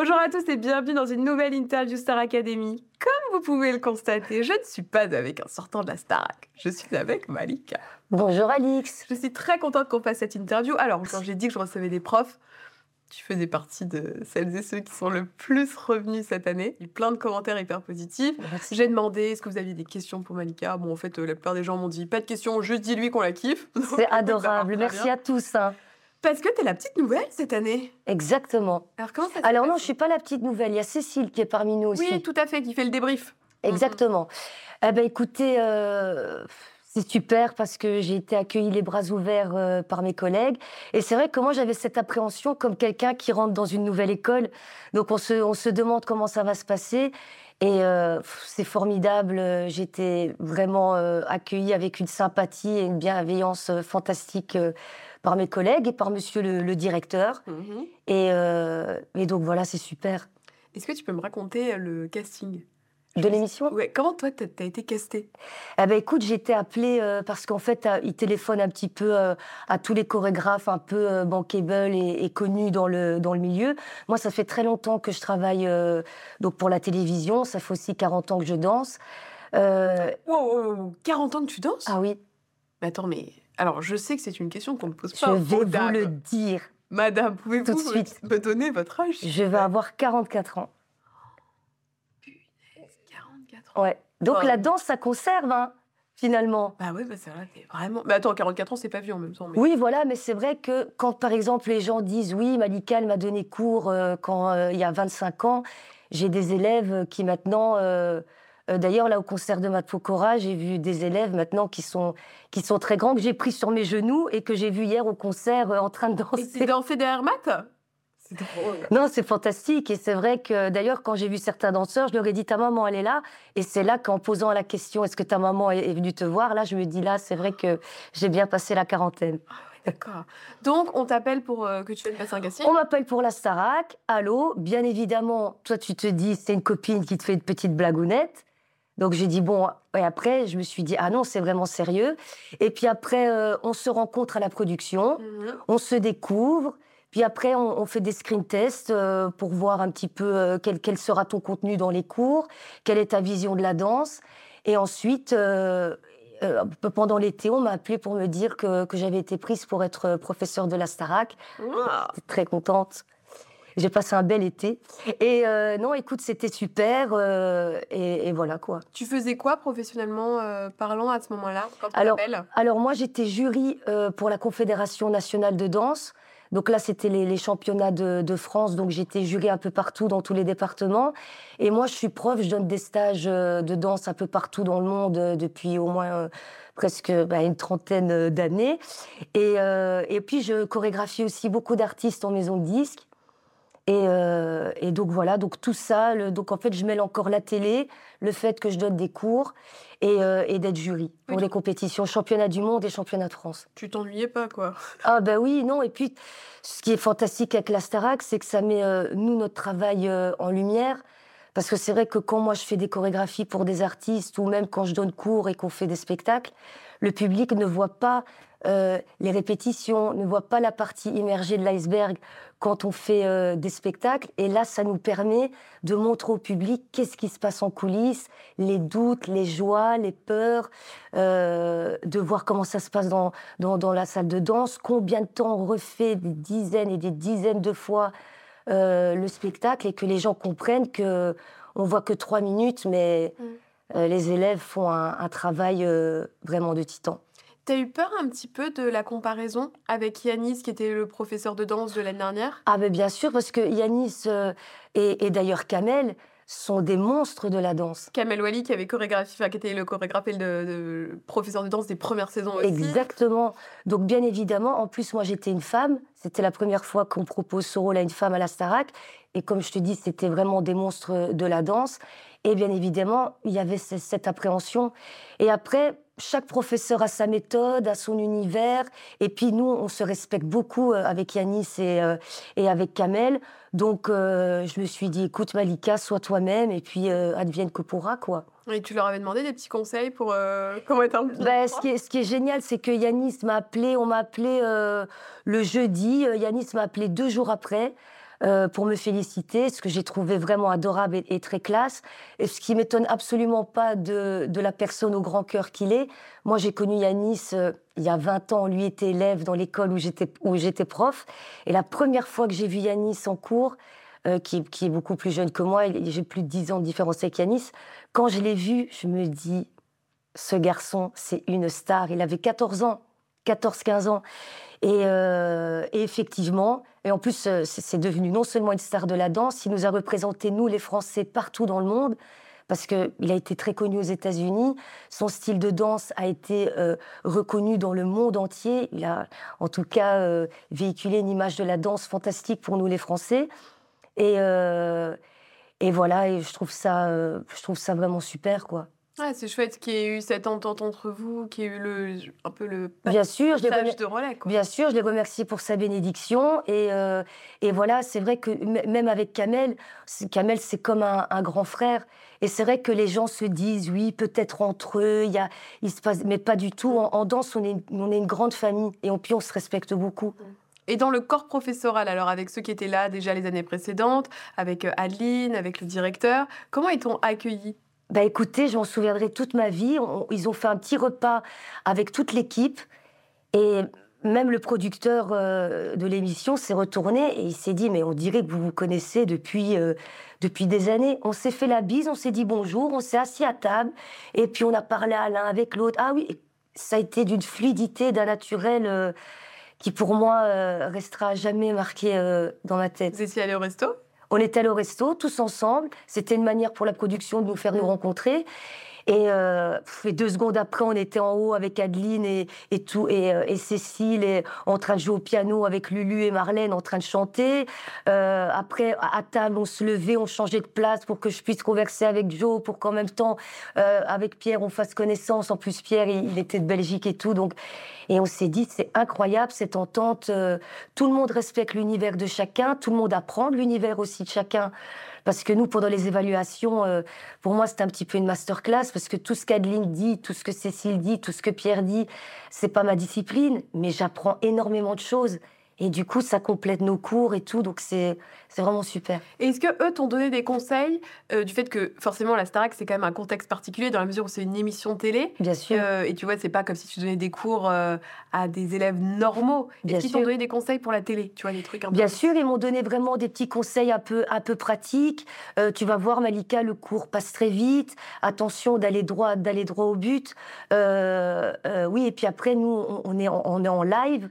Bonjour à tous et bienvenue dans une nouvelle interview Star Academy. Comme vous pouvez le constater, je ne suis pas avec un sortant de la Starac, je suis avec Malika. Bonjour Alix. Je suis très contente qu'on fasse cette interview. Alors, quand j'ai dit que je recevais des profs, tu faisais partie de celles et ceux qui sont le plus revenus cette année. Il y a eu plein de commentaires hyper positifs. J'ai demandé est-ce que vous aviez des questions pour Malika? Bon, en fait, euh, la plupart des gens m'ont dit pas de questions, juste dis-lui qu'on la kiffe. C'est adorable. Merci à tous. hein. Parce que t'es la petite nouvelle cette année. Exactement. Alors, comment ça Alors non, je suis pas la petite nouvelle. Il y a Cécile qui est parmi nous aussi. Oui, tout à fait, qui fait le débrief. Exactement. Eh ben écoutez, euh, c'est super parce que j'ai été accueillie les bras ouverts euh, par mes collègues. Et c'est vrai que moi j'avais cette appréhension comme quelqu'un qui rentre dans une nouvelle école. Donc on se, on se demande comment ça va se passer. Et euh, c'est formidable. J'étais vraiment accueillie avec une sympathie et une bienveillance fantastique par mes collègues et par monsieur le, le directeur. Mhm. Et, euh, et donc voilà, c'est super. Est-ce que tu peux me raconter le casting De l'émission? Ouais, comment toi, t'as as été castée? Eh ben écoute, j'ai été appelée euh, parce qu'en fait, euh, ils téléphonent un petit peu euh, à tous les chorégraphes un peu euh, bankable et, et connus dans le, dans le milieu. Moi, ça fait très longtemps que je travaille euh, donc pour la télévision. Ça fait aussi 40 ans que je danse. Euh, Wow, wow, wow, 40 ans que tu danses? Ah oui, Mais attends, mais... Alors, je sais que c'est une question qu'on ne pose je pas. vais aux vous le dire. Madame, pouvez-vous tout de me- suite. me donner votre âge Je vais avoir 44 ans. 44 ans. Ouais. Donc Oh. la danse, ça conserve, hein, finalement. Bah ouais, bah c'est vrai, t'es vraiment... Mais attends, 44 ans, c'est pas vieux en même temps. Mais... Oui, voilà, mais c'est vrai que quand, par exemple, les gens disent oui, Malika, elle m'a donné cours euh, quand euh, il y a 25 ans, j'ai des élèves qui maintenant. euh, D'ailleurs, là, au concert de Matt Pokora, j'ai vu des élèves maintenant qui sont, qui sont très grands, que j'ai pris sur mes genoux et que j'ai vu hier au concert euh, en train de Et tu danser. dansé derrière Matt? C'est drôle. Non, c'est fantastique. Et c'est vrai que d'ailleurs, quand j'ai vu certains danseurs, je leur ai dit ta maman, elle est là. Et c'est là qu'en posant la question, est-ce que ta maman est est venue te voir? Là, je me dis là, c'est vrai que j'ai bien passé la quarantaine. D'accord. Donc, on t'appelle pour euh, que tu viennes passer un casting? On m'appelle pour la Starac. Allô? Bien évidemment, toi, tu te dis, c'est une copine qui te fait une petite blagounette. Donc, j'ai dit, bon, et après, je me suis dit, ah non, c'est vraiment sérieux. Et puis après, euh, on se rencontre à la production, Mhm. on se découvre. Puis après, on, on fait des screen tests euh, pour voir un petit peu euh, quel, quel sera ton contenu dans les cours, quelle est ta vision de la danse. Et ensuite, pendant l'été, on m'a appelé pour me dire que, que j'avais été prise pour être professeure de la Starac. Très contente. J'ai passé un bel été. Et euh, non, écoute, c'était super. euh, et, et voilà quoi. Tu faisais quoi professionnellement euh, parlant à ce moment-là Alors, Alors moi, j'étais jury euh, pour la Confédération nationale de danse. Donc là, c'était les, les championnats de, de France. Donc j'étais jury un peu partout dans tous les départements. Et moi, je suis prof. Je donne des stages euh, de danse un peu partout dans le monde euh, depuis au moins euh, presque bah, une trentaine d'années. Et, euh, et puis, je chorégraphie aussi beaucoup d'artistes en maison de disques. Et, euh, et donc voilà, donc tout ça, le- donc en fait, je mêle encore la télé, le fait que je donne des cours et, euh, et d'être jury pour Oui. les compétitions championnat du monde et championnat de France. Tu t'ennuyais pas, quoi. Ah ben oui, non, et puis ce qui est fantastique avec la Starac, c'est que ça met, euh, nous, notre travail en lumière. Parce que c'est vrai que quand moi je fais des chorégraphies pour des artistes ou même quand je donne cours et qu'on fait des spectacles, le public ne voit pas euh, les répétitions, ne voit pas la partie immergée de l'iceberg quand on fait euh, des spectacles. Et là, ça nous permet de montrer au public qu'est-ce qui se passe en coulisses, les doutes, les joies, les peurs, euh, de voir comment ça se passe dans, dans, dans la salle de danse, combien de temps on refait des dizaines et des dizaines de fois le spectacle et que les gens comprennent que on voit que trois minutes, mais Mm. les élèves font un, un travail vraiment de titan. T'as eu peur un petit peu de la comparaison avec Yanis, qui était le professeur de danse de l'année dernière? Ah ben bien sûr, parce que Yanis euh, et, et d'ailleurs Kamel, sont des monstres de la danse. Kamel Wally qui avait chorégraphié, qui était le chorégraphe et le, professeur de danse des premières saisons aussi. Exactement. Donc bien évidemment, en plus moi j'étais une femme, c'était la première fois qu'on propose ce rôle à une femme à la Starac, et comme je te dis, c'était vraiment des monstres de la danse. Et bien évidemment, il y avait cette appréhension. Et après, chaque professeur a sa méthode, a son univers. Et puis nous, on se respecte beaucoup euh, avec Yanis et, euh, et avec Kamel. Donc euh, je me suis dit, écoute Malika, sois toi-même et puis advienne que pourra, quoi. Et tu leur avais demandé des petits conseils pour comment être un ben, ce, qui est, ce qui est génial, c'est que Yanis m'a appelé, on m'a appelé le jeudi, Yanis m'a appelé deux jours après. Euh, pour me féliciter, ce que j'ai trouvé vraiment adorable et, très classe, et ce qui m'étonne absolument pas de, la personne au grand cœur qu'il est. Moi, j'ai connu Yanis euh, il y a 20 ans, lui était élève dans l'école où j'étais, où j'étais prof, et la première fois que j'ai vu Yanis en cours, euh, qui, qui, est beaucoup plus jeune que moi, j'ai plus de 10 ans de différence avec Yanis, quand je l'ai vu, je me dis, ce garçon, c'est une star. Il avait 14 ans, 14-15 ans. Euh, et, effectivement, et en plus, euh, c'est devenu non seulement une star de la danse, il nous a représenté, nous les Français, partout dans le monde, parce qu'il a été très connu aux États-Unis. Son style de danse a été euh, reconnu dans le monde entier. Il a, en tout cas, véhiculé une image de la danse fantastique pour nous les Français. Et, et voilà, et je trouve ça, je trouve ça vraiment super, quoi c'est chouette qu'il y ait eu cette entente entre vous, qu'il y ait eu le, un peu le bien sûr, je de relais. Bien sûr, je les remercie pour sa bénédiction. Et, euh, et voilà, c'est vrai que même avec Kamel, Kamel, c'est comme un, grand frère. Et c'est vrai que les gens se disent, oui, peut-être entre eux, y a, il se passe... Mais pas du tout. En, danse, on est, on est une grande famille. Et puis, on se respecte beaucoup. Et dans le corps professoral, alors avec ceux qui étaient là déjà les années précédentes, avec euh, Adeline, avec le directeur, comment est-on accueillis bah écoutez, j'en souviendrai toute ma vie. ils ont fait un petit repas avec toute l'équipe et même le producteur euh, de l'émission s'est retourné et il s'est dit mais on dirait que vous vous connaissez depuis euh, depuis des années. On s'est fait la bise, on s'est dit bonjour, on s'est assis à table et puis on a parlé à l'un avec l'autre. Ah oui, ça a été d'une fluidité, d'un naturel euh, qui pour moi restera jamais marqué dans ma tête. Vous étiez allé au resto? On était allé au resto tous ensemble. C'était une manière pour la production de nous faire nous rencontrer. Et, euh, deux secondes après, on était en haut avec Adeline et, et tout, et, euh, et, Cécile, et, en train de jouer au piano avec Lulu et Marlène, en train de chanter. Euh, après, à table, on se levait, on changeait de place pour que je puisse converser avec Joe, pour qu'en même temps, euh, avec Pierre, on fasse connaissance. En plus, Pierre, il, il était de Belgique et tout. Donc, et on s'est dit, c'est incroyable cette entente. Euh, tout le monde respecte l'univers de chacun, tout le monde apprend l'univers aussi de chacun. Parce que nous, pendant les évaluations, euh, pour moi, c'est un petit peu une masterclass, parce que tout ce qu'Adeline dit, tout ce que Cécile dit, tout ce que Pierre dit, c'est pas ma discipline, mais j'apprends énormément de choses. Et du coup, ça complète nos cours et tout, donc c'est vraiment super. Et est-ce que eux t'ont donné des conseils euh, du fait que forcément la Starac c'est quand même un contexte particulier dans la mesure où c'est une émission de télé? Bien sûr. Euh, et tu vois, c'est pas comme si tu donnais des cours euh, à des élèves normaux. Est-ce qu'ils t'ont donné des conseils pour la télé Tu vois, des trucs un Bien sûr, ils m'ont donné vraiment des petits conseils un peu, un peu pratiques. tu vas voir, Malika, le cours passe très vite. Attention d'aller droit, d'aller droit au but. oui, et puis après, nous, on est on est en live.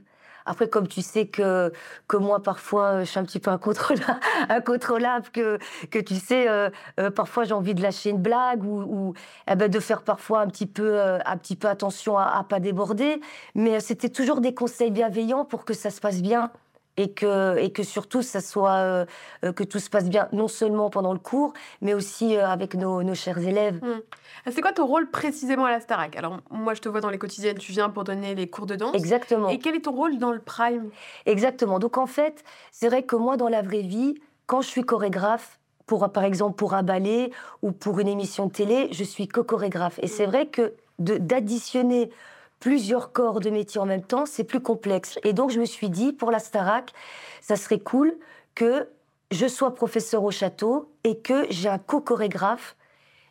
Après, comme tu sais que, que moi, parfois, je suis un petit peu incontrôlable, que, que tu sais, euh, euh, parfois j'ai envie de lâcher une blague ou, ou eh ben, de faire parfois un petit peu, euh, un petit peu attention à, à pas déborder. Mais c'était toujours des conseils bienveillants pour que ça se passe bien et que, et que surtout ça soit euh, euh, que tout se passe bien non seulement pendant le cours mais aussi euh, avec nos, nos, chers élèves. Mmh. C'est quoi ton rôle précisément à la Starac? Alors moi je te vois dans les quotidiennes, tu viens pour donner les cours de danse. Exactement. Et quel est ton rôle dans le prime? Exactement. Donc en fait, c'est vrai que moi dans la vraie vie, quand je suis chorégraphe, pour, par exemple pour un ballet ou pour une émission de télé, je suis co-chorégraphe. Et c'est mmh. vrai que d'additionner plusieurs corps de métier en même temps, c'est plus complexe. Et donc, je me suis dit, pour la Starac, ça serait cool que je sois professeur au château et que j'ai un co-chorégraphe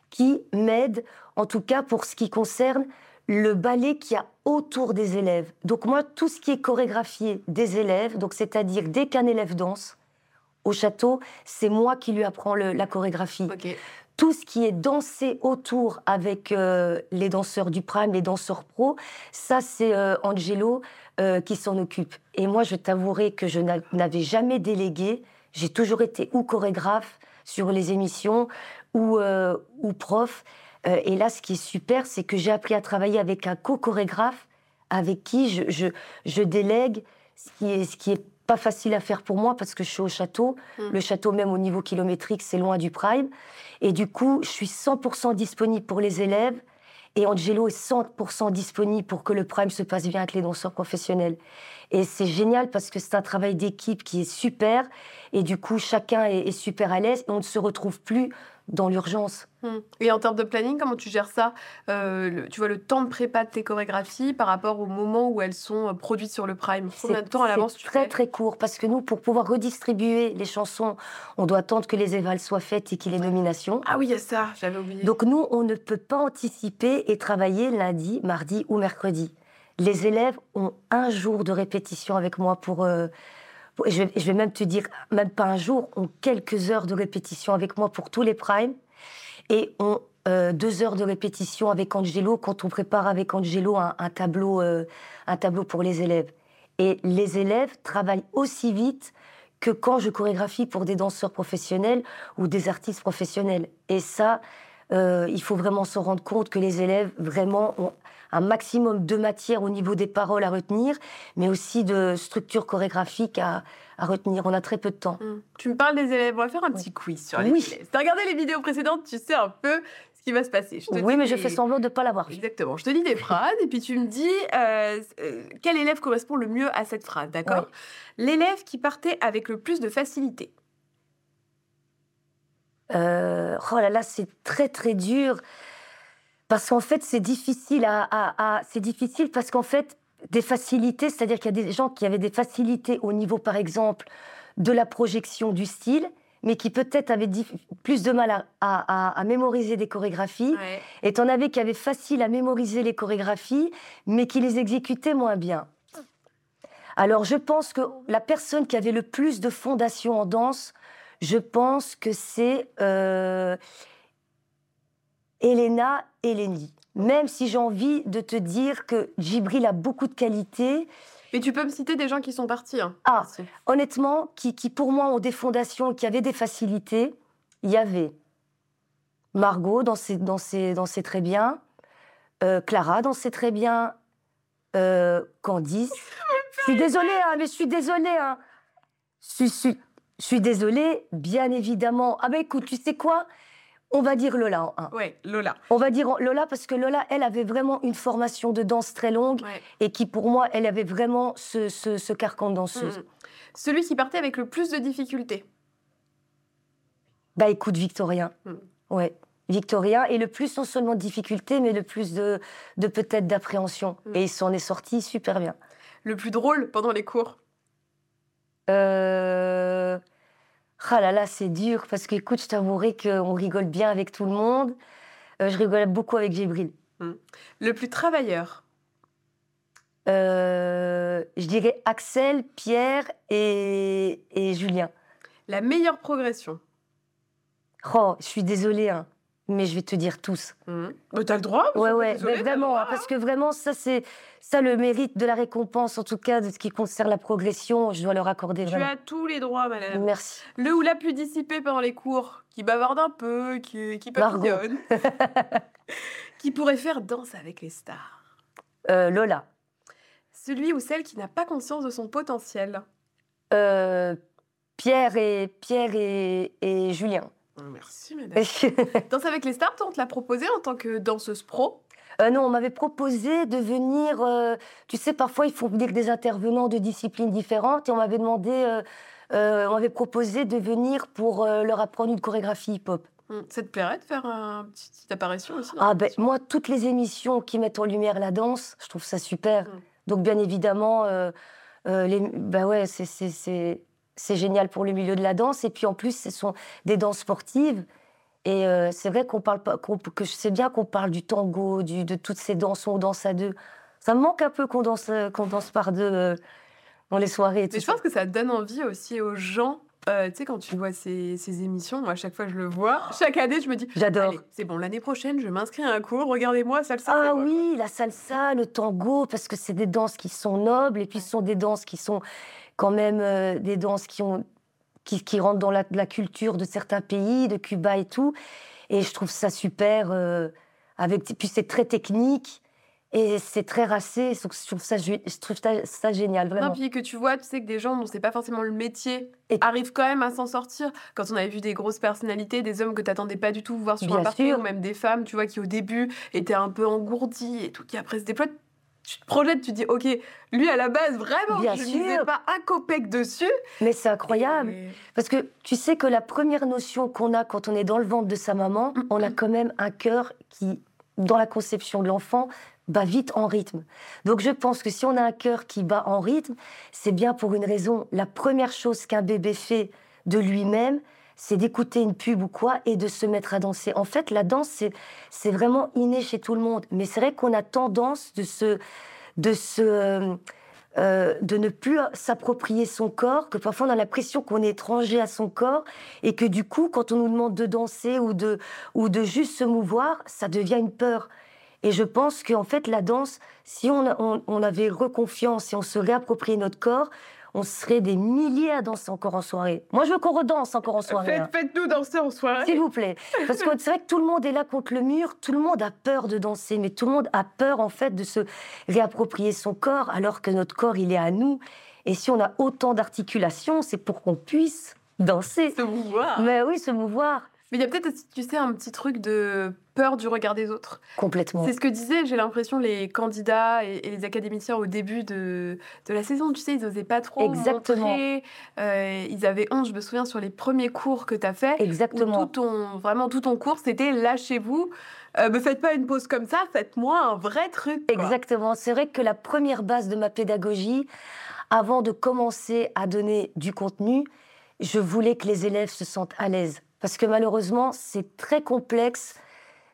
qui m'aide, en tout cas pour ce qui concerne le ballet qui a autour des élèves. Donc moi, tout ce qui est chorégraphié des élèves, donc c'est-à-dire dès qu'un élève danse au château, c'est moi qui lui apprends la chorégraphie tout ce qui est dansé autour avec euh, les danseurs du prime, les danseurs pro, ça c'est euh, Angelo euh, qui s'en occupe. Et moi, je t'avouerai que je n'avais jamais délégué J'ai toujours été ou chorégraphe sur les émissions ou, euh, ou prof. Euh, et là, ce qui est super, c'est que j'ai appris à travailler avec un co-chorégraphe avec qui je, je, je délègue ce qui est, ce qui est pas facile à faire pour moi parce que je suis au château. Mm. Le château, même au niveau kilométrique, c'est loin du prime. Et du coup, je suis 100% disponible pour les élèves. Et Angelo est 100% disponible pour que le prime se passe bien avec les danseurs professionnels. Et c'est génial parce que c'est un travail d'équipe qui est super. Et du coup, chacun est, est super à l'aise et on ne se retrouve plus dans l'urgence. Hmm. Et en termes de planning, comment tu gères ça Euh, le- Tu vois le temps de prépa de tes chorégraphies par rapport au moment où elles sont euh, produites sur le prime? Combien de temps à l'avance tu très fais? très court parce que nous, pour pouvoir redistribuer les chansons, on doit attendre que les évals soient faites et qu'il y ait les nominations. Ah oui, il y a ça, j'avais oublié. Donc nous, on ne peut pas anticiper et travailler lundi, mardi ou mercredi. Les élèves ont un jour de répétition avec moi pour... euh, je, vais, même te dire, même pas un jour, ont quelques heures de répétition avec moi pour tous les primes et ont euh, deux heures de répétition avec Angelo quand on prépare avec Angelo un, un tableau, euh, un tableau pour les élèves. Et les élèves travaillent aussi vite que quand je chorégraphie pour des danseurs professionnels ou des artistes professionnels. Et ça, euh, il faut vraiment se rendre compte que les élèves vraiment ont un maximum de matière au niveau des paroles à retenir, mais aussi de structure chorégraphique à, à retenir. On a très peu de temps. Hmm. Tu me parles des élèves, on va faire un petit quiz sur les Oui. élèves. Si t'as regardé les vidéos précédentes, tu sais un peu ce qui va se passer. Je te Oui, mais je fais semblant de ne pas l'avoir vu. Exactement. Je te dis des phrases et puis tu me dis euh, euh, quel élève correspond le mieux à cette phrase, d'accord L'élève qui partait avec le plus de facilité. Euh, oh là là, c'est très très dur parce qu'en fait c'est difficile à, à- à- c'est difficile parce qu'en fait des facilités, c'est-à-dire qu'il y a des gens qui avaient des facilités au niveau par exemple de la projection du style, mais qui peut-être avaient plus de mal à, à- à- à mémoriser des chorégraphies, Ouais. et t'en avais qui avaient facile à mémoriser les chorégraphies, mais qui les exécutaient moins bien. Alors je pense que la personne qui avait le plus de fondation en danse, je pense que c'est euh, Elena Eleni. Même si j'ai envie de te dire que Djibril a beaucoup de qualités, Mais tu peux me citer des gens qui sont partis. hein. Ah. Honnêtement, qui, qui pour moi ont des fondations, qui avaient des facilités, il y avait Margot dansait, dansait, dansait très bien, euh, Clara dansait très bien, euh, Candice. Je suis désolée, hein, mais je suis désolée. Hein. Je suis- je suis désolée, bien évidemment. Ah ben écoute, tu sais quoi? On va dire Lola en un. Ouais, Lola. On va dire Lola parce que Lola, elle avait vraiment une formation de danse très longue Ouais. et qui, pour moi, elle avait vraiment ce, ce, ce carcan de danseuse. Mhm. Celui qui partait avec le plus de difficultés. Bah écoute, Victorien. Hmm. Ouais. Victorien. Et le plus, non seulement de difficultés, mais le plus de, de peut-être d'appréhension. Hmm. Et il s'en est sorti super bien. Le plus drôle pendant les cours. Euh... Ah là là, c'est dur. Parce que, écoute, je t'avouerai qu'on rigole bien avec tout le monde. Euh, je rigole beaucoup avec Gibril. Le plus travailleur? Euh, je dirais Axel, Pierre et, et Julien. La meilleure progression? Oh, je suis désolée, hein, mais je vais te dire tous. Mhm. Bah, t'as le droit. Ouais, ouais, désolée, mais vraiment, droit, hein, parce que vraiment, ça, c'est ça le mérite de la récompense, en tout cas, de ce qui concerne la progression, je dois leur accorder Tu vraiment. as tous les droits, madame. Merci. Le ou la plus dissipée pendant les cours, qui bavarde un peu, qui, qui papillonne, qui pourrait faire danse avec les stars. Euh, Lola, Celui ou celle qui n'a pas conscience de son potentiel. Euh, Pierre et Pierre et, et Julien. Merci, madame. Danse avec les stars, toi, on te l'a proposé en tant que danseuse pro? Euh, non, on m'avait proposé de venir. euh, tu sais, parfois, il faut venir des intervenants de disciplines différentes. Et on m'avait demandé, euh, on m'avait proposé de venir pour leur apprendre une chorégraphie hip-hop. Hmm, Ça te plairait de faire une petite apparition aussi Ah ben, moi, toutes les émissions qui mettent en lumière la danse, je trouve ça super. Mm. Donc, bien évidemment, les, bah ouais, c'est- c'est- génial pour le milieu de la danse. Et puis, en plus, ce sont des danses sportives. Et euh, c'est vrai qu'on parle pas, que je sais bien qu'on parle du tango, du, de toutes ces danses où on danse à deux. Ça me manque un peu qu'on danse, euh, qu'on danse par deux euh, dans les soirées. Et tout Mais je pense que ça donne envie aussi aux gens. euh, tu sais, quand tu vois ces, ces émissions, moi, à chaque fois je le vois, chaque année, je me dis J'adore. C'est bon, l'année prochaine, je m'inscris à un cours, regardez-moi, salsa. Ah moi. oui, la salsa, le tango, parce que c'est des danses qui sont nobles et puis ce sont des danses qui sont quand même euh, des danses qui ont qui, qui rentre dans la, la, culture de certains pays, de Cuba et tout. Et je trouve ça super. Euh, avec, puis c'est très technique. Et c'est très racé, je trouve ça, je trouve ça, génial, vraiment. Non, puis que tu vois, tu sais que des gens dont c'est pas forcément le métier et... arrivent quand même à s'en sortir. Quand on avait vu des grosses personnalités, des hommes que tu n'attendais pas du tout voir sur un parcours, ou même des femmes, tu vois, qui au début étaient un peu engourdies et tout, qui après se déploient, tu te projettes, tu te dis, ok, lui à la base, vraiment, Bien je ne pas un copec dessus. Mais c'est incroyable. Parce que tu sais que la première notion qu'on a quand on est dans le ventre de sa maman, mm, on a mm. quand même un cœur qui, dans la conception de l'enfant, bat vite en rythme. Donc je pense que si on a un cœur qui bat en rythme, c'est bien pour une raison. La première chose qu'un bébé fait de lui-même, c'est d'écouter une pub ou quoi et de se mettre à danser. En fait, la danse, c'est vraiment inné chez tout le monde. Mais c'est vrai qu'on a tendance de se... De se euh, de ne plus s'approprier son corps, que parfois on a l'impression qu'on est étranger à son corps, et que du coup, quand on nous demande de danser ou de, ou de juste se mouvoir, ça devient une peur. Et je pense qu'en fait, la danse, si on, avait reconfiance, si on se réappropriait notre corps, on serait des milliers à danser encore en soirée. Moi, je veux qu'on redanse encore en soirée. Hein. Faites-nous danser en soirée. S'il vous plaît. Parce que c'est vrai que tout le monde est là contre le mur, tout le monde a peur de danser, mais tout le monde a peur, en fait, de se réapproprier son corps, alors que notre corps, il est à nous. Et si on a autant d'articulations, c'est pour qu'on puisse danser. Se mouvoir. Mais oui, se mouvoir. Mais il y a peut-être, tu sais, un petit truc de peur du regard des autres. Complètement. C'est ce que disaient, j'ai l'impression, les candidats et, les académiciens au début de, de la saison. Tu sais, ils n'osaient pas trop Exactement. montrer. Euh, ils avaient honte, je me souviens, sur les premiers cours que tu as fait. Exactement. tout ton, vraiment, tout ton cours, c'était lâchez-vous. Euh, me faites pas une pause comme ça, faites-moi un vrai truc. Exactement. C'est vrai que la première base de ma pédagogie, avant de commencer à donner du contenu, je voulais que les élèves se sentent à l'aise parce que malheureusement, c'est très complexe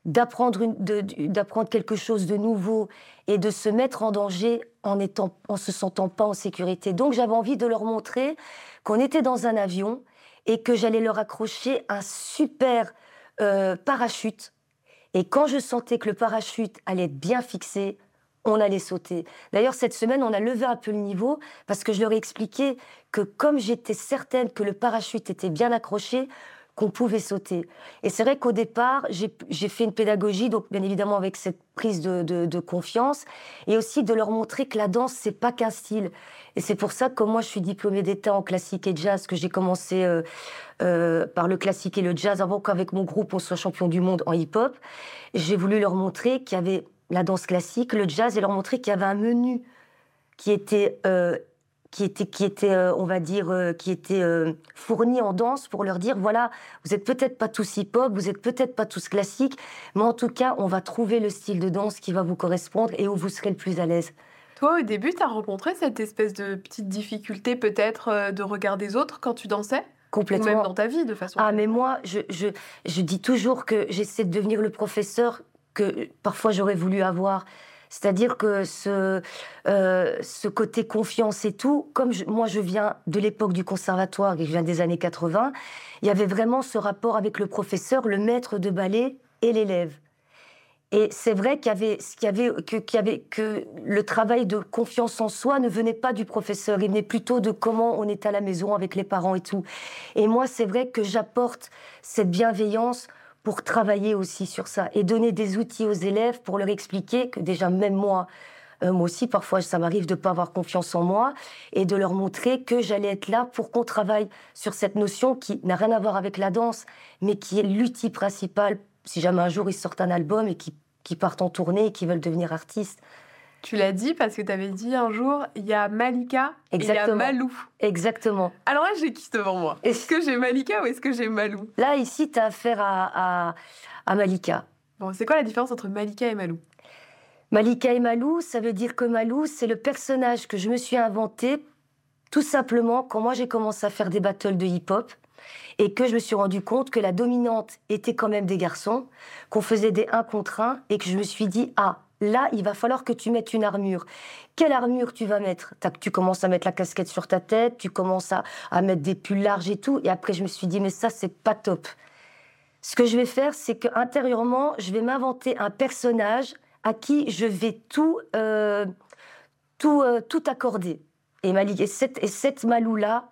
d'apprendre quelque chose de nouveau et de se mettre en danger en étant se sentant pas en sécurité. Donc j'avais envie de leur montrer qu'on était dans un avion et que j'allais leur accrocher un super euh, parachute. Et quand je sentais que le parachute allait être bien fixé, on allait sauter. D'ailleurs, cette semaine, on a levé un peu le niveau parce que je leur ai expliqué que comme j'étais certaine que le parachute était bien accroché, qu'on pouvait sauter. Et c'est vrai qu'au départ, j'ai fait une pédagogie, donc bien évidemment avec cette prise de, confiance, et aussi de leur montrer que la danse, c'est pas qu'un style. Et c'est pour ça que moi, je suis diplômée d'État en classique et jazz, que j'ai commencé euh, euh, par le classique et le jazz, avant qu'avec mon groupe, on soit champion du monde en hip-hop. J'ai voulu leur montrer qu'il y avait la danse classique, le jazz, et leur montrer qu'il y avait un menu qui était euh, qui était, qui euh, on va dire, euh, qui était euh, fourni en danse pour leur dire voilà, vous êtes peut-être pas tous hip-hop, vous êtes peut-être pas tous classiques, mais en tout cas, on va trouver le style de danse qui va vous correspondre et où vous serez le plus à l'aise. Toi, au début, tu as rencontré cette espèce de petite difficulté peut-être de regard des autres quand tu dansais? Complètement. Ou même dans ta vie, de façon. Ah, mais moi, je, je, je dis toujours que j'essaie de devenir le professeur que parfois j'aurais voulu avoir. C'est-à-dire que ce, euh, ce côté confiance et tout, comme moi je viens de l'époque du conservatoire et je viens des années 80, il y avait vraiment ce rapport avec le professeur, le maître de ballet et l'élève. Et c'est vrai qu'il y avait, que, que le travail de confiance en soi ne venait pas du professeur, il venait plutôt de comment on est à la maison avec les parents et tout. Et moi, c'est vrai que j'apporte cette bienveillance pour travailler aussi sur ça et donner des outils aux élèves pour leur expliquer que déjà même moi, euh, moi aussi parfois ça m'arrive de ne pas avoir confiance en moi et de leur montrer que j'allais être là pour qu'on travaille sur cette notion qui n'a rien à voir avec la danse mais qui est l'outil principal si jamais un jour ils sortent un album et qui, qui partent en tournée et qui veulent devenir artistes. Tu l'as dit parce que tu avais dit un jour, il y a Malika Exactement. et il y a Malou. Exactement. Alors là, j'ai qui devant moi? Est-ce que j'ai Malika ou est-ce que j'ai Malou? Là, ici, tu as affaire à, à, Malika. Bon, c'est quoi la différence entre Malika et Malou? Malika et Malou, ça veut dire que Malou, c'est le personnage que je me suis inventé tout simplement quand moi j'ai commencé à faire des battles de hip-hop et que je me suis rendu compte que la dominante était quand même des garçons, qu'on faisait des 1 contre 1 et que je me suis dit, ah, Là, il va falloir que tu mettes une armure. Quelle armure tu vas mettre? Tu commences à mettre la casquette sur ta tête, tu commences à, mettre des pulls larges et tout. Et après, je me suis dit, mais ça, c'est pas top. Ce que je vais faire, c'est que intérieurement, je vais m'inventer un personnage à qui je vais tout, euh, tout, euh, tout accorder. Et, cette, et Malou-là,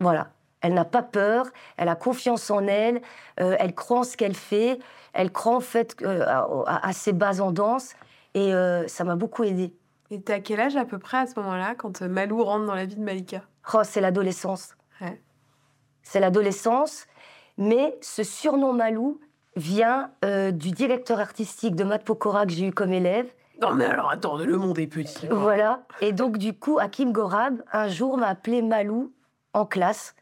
voilà, Elle n'a pas peur, elle a confiance en elle, euh, elle croit en ce qu'elle fait, elle croit en fait euh, à, ses bases en danse, et ça m'a beaucoup aidée. Et t'es à quel âge à peu près à ce moment-là, quand Malou rentre dans la vie de Malika? Oh, c'est l'adolescence. C'est l'adolescence, mais ce surnom Malou vient du directeur artistique de Matt Pokora que j'ai eu comme élève, non, mais alors attends, le monde est petit. Voilà. Et donc, du coup, Hakim Gorab, un jour, m'a appelé Malou en classe.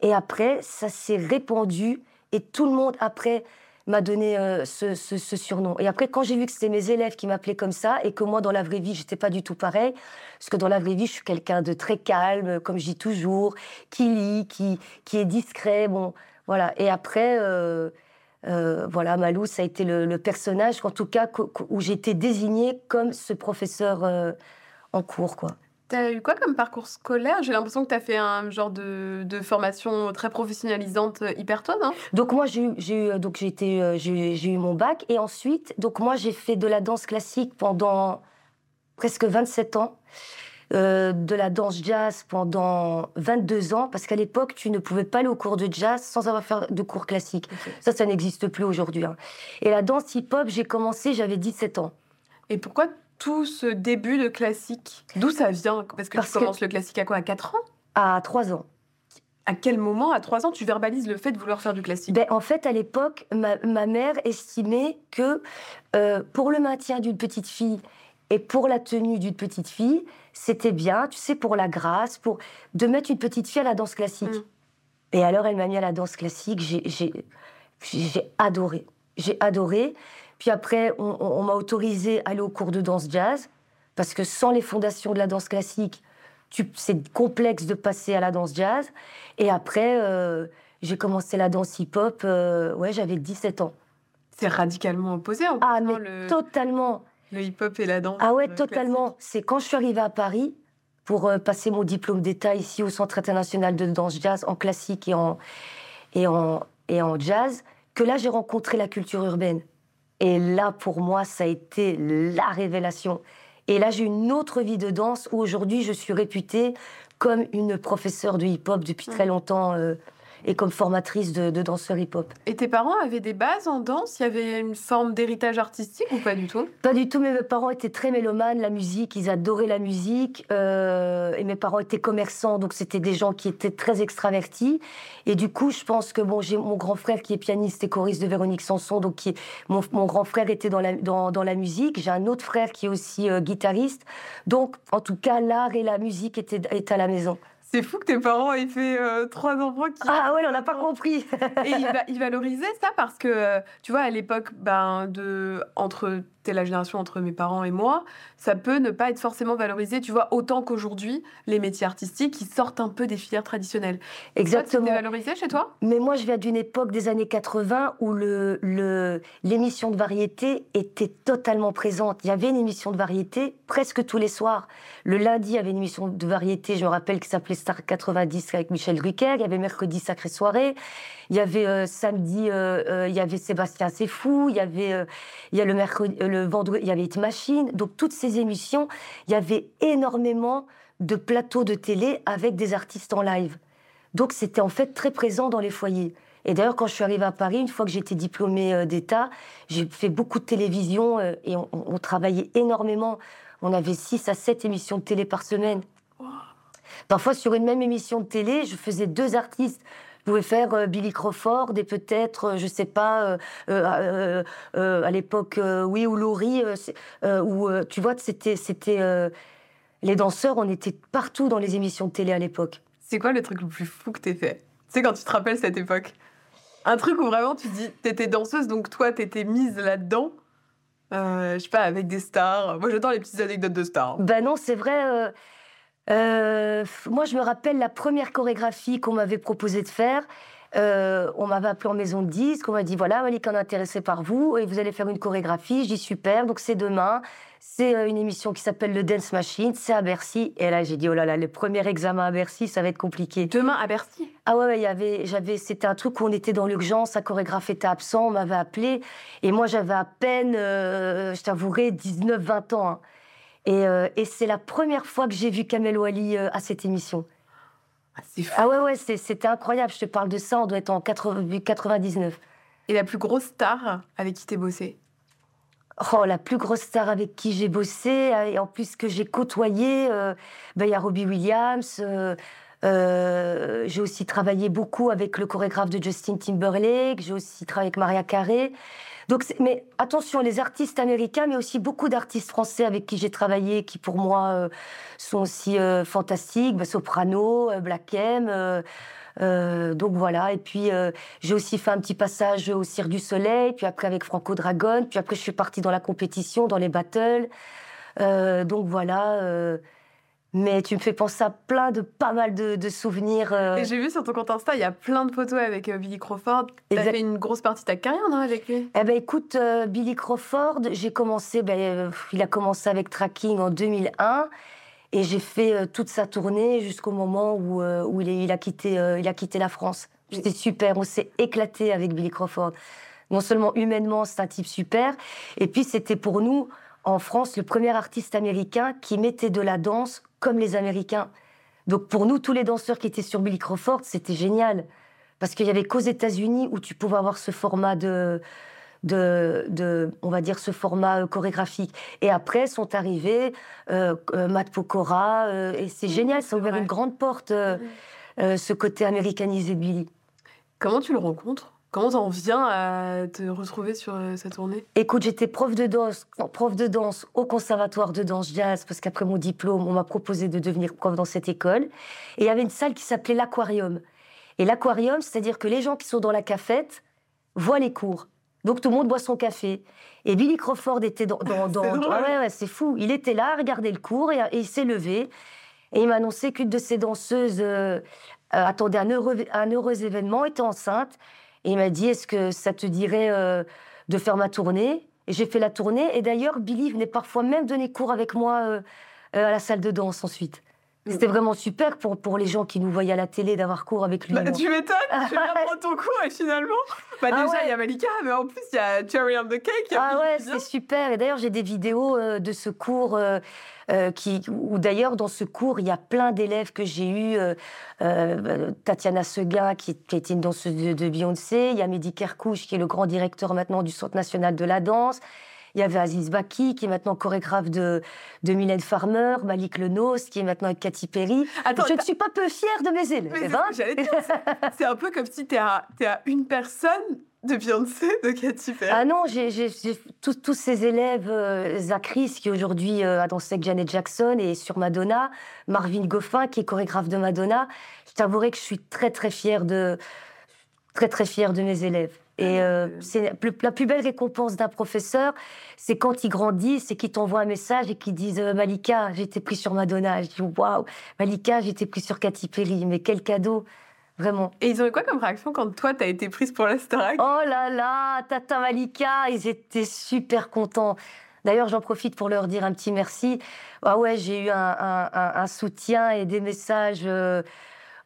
Et après, ça s'est répandu. Et tout le monde, après, m'a donné euh, ce, surnom. Et après, quand j'ai vu que c'était mes élèves qui m'appelaient comme ça, et que moi, dans la vraie vie, j'étais pas du tout pareil, parce que dans la vraie vie, je suis quelqu'un de très calme, comme je dis toujours, qui lit, qui, qui est discret, bon, voilà. Et après, euh, euh, voilà, Malou, ça a été le, personnage, en tout cas, où été désignée comme ce professeur en cours, quoi. T'as eu quoi comme parcours scolaire? J'ai l'impression que tu as fait un genre de, formation très professionnalisante euh, hyper tôt, non? Donc moi j'ai eu donc j'ai j'ai eu mon bac et ensuite donc moi j'ai fait de la danse classique pendant presque 27 ans. Euh, de la danse jazz pendant 22 ans, parce qu'à l'époque, tu ne pouvais pas aller au cours de jazz sans avoir fait de cours classiques. Ça, ça n'existe plus aujourd'hui. Hein. Et la danse hip-hop, j'ai commencé, j'avais 17 ans. Et pourquoi tout ce début de classique D'où ça vient? Parce que tu commences le classique à quoi? À 4 ans? À 3 ans. À quel moment, à 3 ans, tu verbalises le fait de vouloir faire du classique? Ben, En fait, à l'époque, ma, mère estimait que euh, pour le maintien d'une petite fille et pour la tenue d'une petite fille, c'était bien, tu sais, pour la grâce, pour de mettre une petite fille à la danse classique. Mm. Et alors, elle m'a mis à la danse classique. J'ai adoré. J'ai adoré. Puis après, on, m'a autorisé à aller au cours de danse jazz, parce que sans les fondations de la danse classique, c'est complexe de passer à la danse jazz. Et après, euh, j'ai commencé la danse hip-hop, euh, ouais, j'avais 17 ans. C'est radicalement opposé en Ah, mais totalement. Le hip-hop et la danse. Ah ouais, totalement. C'est quand je suis arrivée à Paris pour euh, passer mon diplôme d'État ici au Centre international de danse jazz en classique et en, et en, et en jazz que là j'ai rencontré la culture urbaine. Et là, pour moi, ça a été la révélation. Et là, j'ai une autre vie de danse où aujourd'hui, je suis réputée comme une professeure de hip-hop depuis très longtemps. Euh, et comme formatrice de, danseurs hip-hop. Et tes parents avaient des bases en danse? Il y avait une forme d'héritage artistique ou pas du tout? Pas du tout, mais mes parents étaient très mélomanes, la musique, ils adoraient la musique. Euh, et mes parents étaient commerçants, donc c'était des gens qui étaient très extravertis. Et du coup, je pense que bon, j'ai mon grand frère qui est pianiste et choriste de Véronique Sanson, donc qui mon, mon, grand frère était dans la, dans, dans la musique. J'ai un autre frère qui est aussi euh, guitariste. Donc, en tout cas, l'art et la musique étaient, étaient à la maison. C'est fou que tes parents aient fait euh, trois enfants qui. Ah ouais, on n'a pas compris. et ils, valorisaient ça parce que, euh, tu vois, à l'époque, ben, de, entre t'es la génération entre mes parents et moi, ça peut ne pas être forcément valorisé, tu vois, autant qu'aujourd'hui, les métiers artistiques qui sortent un peu des filières traditionnelles. Exactement. C'était valorisé chez toi? Mais moi, je viens d'une époque des années 80 où le, le, l'émission de variété était totalement présente. Il y avait une émission de variété presque tous les soirs. Le lundi, il y avait une émission de variété, je me rappelle, qui s'appelait Star 90 avec Michel Drucker. Il y avait mercredi Sacré Soirée. Il y avait euh, samedi, euh, euh, il y avait Sébastien C'est fou. Il y avait, il y a le mercredi, le vendredi, il y avait Hit Machine. Donc toutes ces émissions, il y avait énormément de plateaux de télé avec des artistes en live. Donc c'était en fait très présent dans les foyers. Et d'ailleurs, quand je suis arrivée à Paris, une fois que j'étais diplômée d'État, j'ai fait beaucoup de télévision et on, travaillait énormément. On avait 6 à 7 émissions de télé par semaine. Parfois, sur une même émission de télé, je faisais deux artistes. Pouvais faire euh, Billy Crawford et peut-être, euh, je sais pas, euh, à l'époque, oui, ou Laurie, où tu vois, c'était, c'était les danseurs, on était partout dans les émissions de télé à l'époque. C'est quoi le truc le plus fou que t'aies fait? C'est quand tu te rappelles cette époque? Un truc où vraiment tu dis, t'étais danseuse, donc toi, t'étais mise là-dedans? je sais pas, avec des stars? Moi, j'adore les petites anecdotes de stars. Ben non, c'est vrai. Euh, moi, je me rappelle la première chorégraphie qu'on m'avait proposé de faire. Euh, on m'avait appelé en maison de disque, on m'a dit voilà, Malik est intéressé par vous et vous allez faire une chorégraphie. Je dis super, donc c'est demain. C'est euh, une émission qui s'appelle le Dance Machine, c'est à Bercy. Et là, j'ai dit oh là là, le premier examen à Bercy, ça va être compliqué. Demain à Bercy? Ah ouais, il y avait, j'avais, c'était un truc où on était dans l'urgence, un chorégraphe était absent, on m'avait appelé et moi j'avais à peine, je t'avouerai, 19-20 ans. Hein. Euh, et, c'est la première fois que j'ai vu Kamel Wally euh, à cette émission. Ah, ah ouais, ouais, c'était incroyable. Je te parle de ça, on doit être en 99. Et la plus grosse star avec qui t'es bossé? Oh, la plus grosse star avec qui j'ai bossé, euh, et en plus que j'ai côtoyé, euh, ben, il y a Robbie Williams. Euh, j'ai aussi travaillé beaucoup avec le chorégraphe de Justin Timberlake. J'ai aussi travaillé avec Maria Carey. Donc, mais attention, les artistes américains, mais aussi beaucoup d'artistes français avec qui j'ai travaillé, qui pour moi sont aussi fantastiques. Ben, Soprano, Black M. Euh, donc voilà, et puis euh, j'ai aussi fait un petit passage au Cirque du Soleil, puis après avec Franco Dragon, puis après je suis partie dans la compétition, dans les battles. Euh, donc voilà. Mais tu me fais penser à plein de pas mal de, souvenirs. Et j'ai vu sur ton compte Insta, il y a plein de photos avec Billy Crawford. Tu as fait une grosse partie de ta carrière, non, avec lui? Eh ben écoute, Billy Crawford, j'ai commencé, ben, il a commencé avec Tracking en 2001. Et j'ai fait euh, toute sa tournée jusqu'au moment où, euh, où il, a quitté, euh, il a quitté la France. C'était super, on s'est éclaté avec Billy Crawford. Non seulement humainement, c'est un type super, et puis c'était pour nous, en France, le premier artiste américain qui mettait de la danse comme les Américains. Donc pour nous, tous les danseurs qui étaient sur Billy Crawford, c'était génial. Parce qu'il y avait qu'aux États-Unis où tu pouvais avoir ce format de, de, on va dire, ce format euh, chorégraphique. Et après sont arrivés euh, euh Matt Pokora, euh, et c'est génial, ça a ouvert une grande porte, ce côté américanisé de Billy. Comment tu le rencontres? Comment t'en viens à te retrouver sur sa tournée Écoute, j'étais prof de danse, prof de danse au conservatoire de danse jazz, parce qu'après mon diplôme, on m'a proposé de devenir prof dans cette école. Et il y avait une salle qui s'appelait l'aquarium. Et l'aquarium, c'est-à-dire que les gens qui sont dans la cafette voient les cours. Donc tout le monde boit son café. Et Billy Crawford était dans. dans, ah ouais, ouais, c'est fou. Il était là, à regarder le cours et, il s'est levé. Et il m'a annoncé qu'une de ses danseuses euh, euh, attendait un heureux, un heureux événement, était enceinte. Et il m'a dit Est-ce que ça te dirait euh, de faire ma tournée? Et j'ai fait la tournée. Et d'ailleurs, Billy venait parfois même donner cours avec moi à la salle de danse ensuite. C'était vraiment super pour, pour les gens qui nous voyaient à la télé d'avoir cours avec lui. Bah, tu m'étonnes, tu viens prendre ton cours et finalement, bah, ah déjà il y a Malika, mais en plus il y a Cherry on the Cake. Ah ouais, c'est super. Et d'ailleurs j'ai des vidéos euh, de ce cours euh, euh, qui, où d'ailleurs dans ce cours il y a plein d'élèves que j'ai eu. Tatiana Seguin qui, qui, a été une danseuse de, de Beyoncé, il y a Mehdi Kerkouche qui est le grand directeur maintenant du Centre national de la danse. Il y avait Aziz Baki, qui est maintenant chorégraphe de, de Mylène Farmer, Malik Lenos, qui est maintenant avec Katy Perry. je ne suis pas peu fière de mes élèves. Hein. c'est un peu comme si tu es, à une personne de Beyoncé, de Katy Perry. Ah non, j'ai tous ces élèves, euh, Zachris, qui aujourd'hui euh, a dansé avec Janet Jackson, et sur Madonna, Marvin Goffin, qui est chorégraphe de Madonna. Je t'avouerai que je suis très très fière de, très très fière de mes élèves. Et ah, euh, c'est la plus belle récompense d'un professeur, c'est quand il grandit, c'est qu'il t'envoie un message et qu'il dise euh, Malika, j'ai été pris sur Madonna. Je dis waouh, Malika, j'ai été pris sur Katy Perry. Mais quel cadeau, vraiment. Et ils ont eu quoi comme réaction quand toi, t'as été prise pour la Starac? Oh là là, Tata Malika, ils étaient super contents. D'ailleurs, j'en profite pour leur dire un petit merci. Ah ouais, j'ai eu un, soutien et des messages. Euh,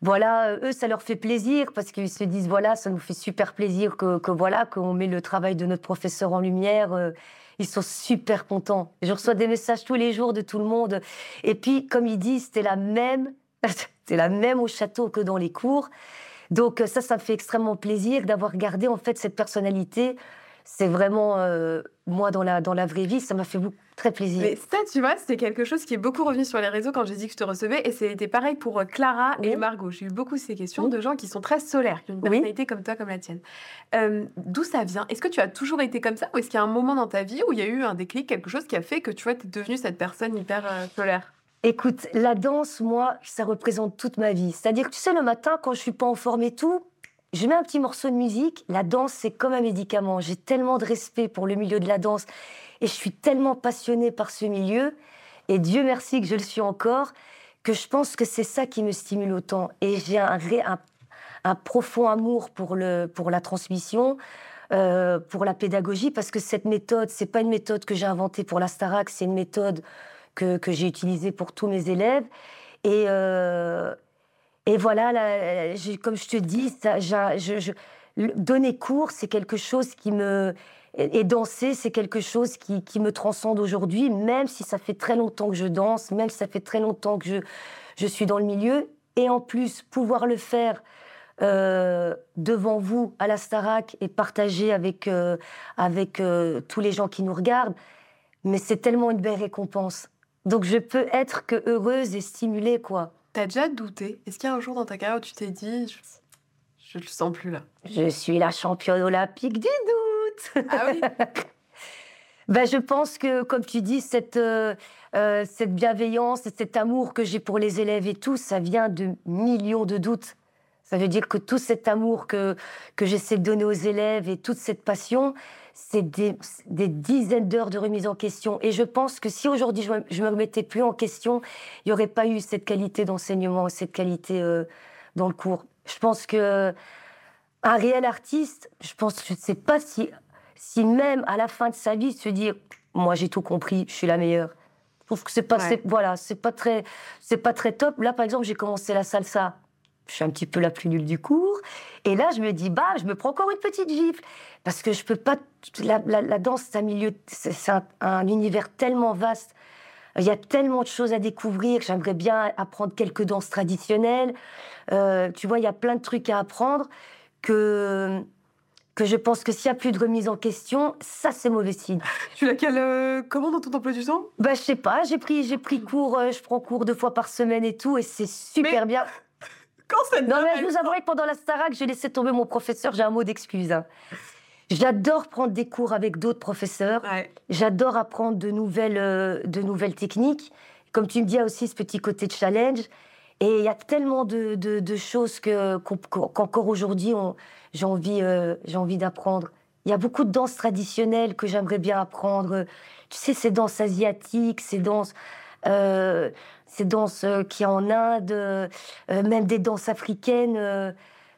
voilà, eux, ça leur fait plaisir parce qu'ils se disent, voilà, ça nous fait super plaisir que, voilà, qu'on met le travail de notre professeur en lumière. Euh, ils sont super contents. Je reçois des messages tous les jours de tout le monde. Et puis, comme ils disent, c'était la même, c'était la même au château que dans les cours. Donc ça, ça me fait extrêmement plaisir d'avoir gardé en fait cette personnalité c'est vraiment, euh, moi, dans la, dans la vraie vie, ça m'a fait beaucoup, très plaisir. Mais ça, tu vois, c'était quelque chose qui est beaucoup revenu sur les réseaux quand j'ai dit que je te recevais. Et c'était pareil pour euh, Clara et Margot. J'ai eu beaucoup ces questions de gens qui sont très solaires, qui ont une personnalité comme toi, comme la tienne. Euh, d'où ça vient? Est-ce que tu as toujours été comme ça Ou est-ce qu'il y a un moment dans ta vie où il y a eu un déclic, quelque chose qui a fait que tu vois, es devenue cette personne hyper solaire? Écoute, la danse, moi, ça représente toute ma vie. C'est-à-dire que tu sais, le matin, quand je suis pas en forme et tout, je mets un petit morceau de musique. La danse, c'est comme un médicament. J'ai tellement de respect pour le milieu de la danse et je suis tellement passionnée par ce milieu. Et Dieu merci que je le suis encore, que je pense que c'est ça qui me stimule autant. Et j'ai un, profond amour pour, le, pour la transmission, euh, pour la pédagogie, parce que cette méthode, c'est pas une méthode que j'ai inventée pour la Starac, c'est une méthode que, que j'ai utilisée pour tous mes élèves. Et, euh, et voilà, comme je te dis, donner cours, c'est quelque chose qui me... Et danser, c'est quelque chose qui, me transcende aujourd'hui, même si ça fait très longtemps que je danse, même si ça fait très longtemps que je, je suis dans le milieu. et en plus pouvoir le faire euh, devant vous à la Starac et partager avec, euh, avec euh, tous les gens qui nous regardent, mais c'est tellement une belle récompense. Donc je peux être que heureuse et stimulée, quoi. T'as déjà douté? Est-ce qu'il y a un jour dans ta carrière où tu t'es dit, je, ne le sens plus là? Je suis la championne olympique du doute. Ah oui. Ben, Je pense que, comme tu dis, cette, cette bienveillance et cet amour que j'ai pour les élèves et tout, ça vient de millions de doutes. Ça veut dire que tout cet amour que, que j'essaie de donner aux élèves et toute cette passion, c'est des, des, dizaines d'heures de remise en question. Et je pense que si aujourd'hui je ne me remettais plus en question, il n'y aurait pas eu cette qualité d'enseignement, cette qualité euh, dans le cours. Je pense que un réel artiste, je pense, je ne sais pas si, si même à la fin de sa vie se dire, moi j'ai tout compris, je suis la meilleure. Je trouve que c'est pas, voilà, c'est pas très, c'est pas très top. Là, par exemple, j'ai commencé la salsa je suis un petit peu la plus nulle du cours. Et là, je me dis, bah, je me prends encore une petite gifle. Parce que je peux pas. La, danse, c'est un milieu. C'est un, univers tellement vaste. Il y a tellement de choses à découvrir. J'aimerais bien apprendre quelques danses traditionnelles. Euh, tu vois, il y a plein de trucs à apprendre que que je pense que s'il n'y a plus de remise en question, ça c'est mauvais signe. Tu l'as quelle euh, comment dans ton emploi du temps? Bah je sais pas, j'ai pris j'ai pris cours, euh, je prends cours deux fois par semaine et tout et c'est super bien. Non, mais je vous avouerai que pendant la Starac, j'ai laissé tomber mon professeur, j'ai un mot d'excuse. Hein. J'adore prendre des cours avec d'autres professeurs. J'adore apprendre de nouvelles, euh, de nouvelles techniques. Comme tu me dis, il y a aussi ce petit côté de challenge. Et il y a tellement de, de, choses que, qu'encore aujourd'hui, j'ai envie, euh, envie d'apprendre. Il y a beaucoup de danses traditionnelles que j'aimerais bien apprendre. Tu sais, ces danses asiatiques, ces danses... Euh, ces danses euh, qui en Inde, euh, même des danses africaines.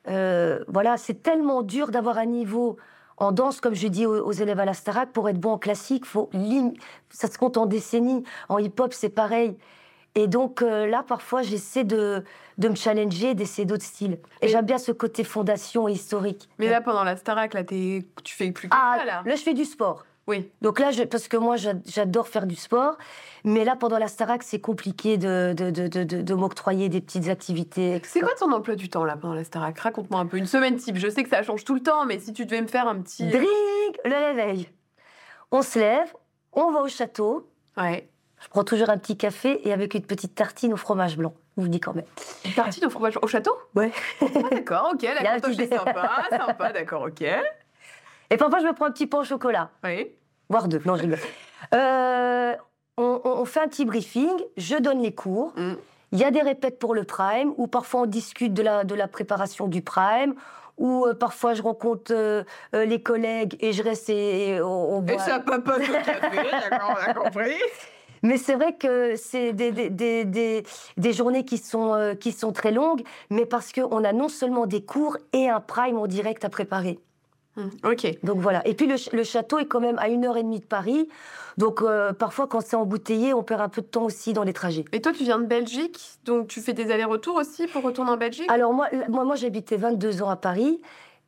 voilà, c'est tellement dur d'avoir un niveau en danse, comme je dis aux, élèves à la Starac, pour être bon en classique, faut ça se compte en décennies. En hip-hop, c'est pareil. Et donc là, parfois, j'essaie de, de me challenger, d'essayer d'autres styles. Et, j'aime bien ce côté fondation historique. Mais là, pendant la Starac, là, tu fais plus que ah, ça, là Là, je fais du sport. Oui. Donc là, je, parce que moi, j'adore faire du sport, mais là, pendant la Starac, c'est compliqué de, de, de, de m'octroyer des petites activités. C'est quoi ton emploi du temps là pendant la Starac? Raconte-moi un peu une semaine type. Je sais que ça change tout le temps, mais si tu devais me faire un petit. Drink le réveil. On se lève, on va au château. Ouais. Je prends toujours un petit café et avec une petite tartine au fromage blanc. Je vous dis quand même. Une tartine au fromage blanc au château? Ouais. Ah, d'accord, ok. La est sympa, sympa, d'accord, ok. Et parfois, je me prends un petit pain au chocolat. Oui. Voire deux. Non, je rigole. Euh, on, fait un petit briefing, je donne les cours. Mm. Il y a des répètes pour le prime, ou parfois on discute de la, de la préparation du prime, ou euh, parfois je rencontre euh, les collègues et je reste et, on, Et ça papote au café, d'accord, on a compris. Mais c'est vrai que c'est des, des, des, des, journées qui sont, qui sont très longues, mais parce qu'on a non seulement des cours et un prime en direct à préparer. Mmh, ok. Donc voilà. Et puis le, château est quand même à une heure et demie de Paris. Donc euh, parfois, quand c'est embouteillé, on perd un peu de temps aussi dans les trajets. Et toi, tu viens de Belgique, donc tu fais des allers-retours aussi pour retourner en Belgique? Alors moi, moi, moi j'habitais 22 ans à Paris.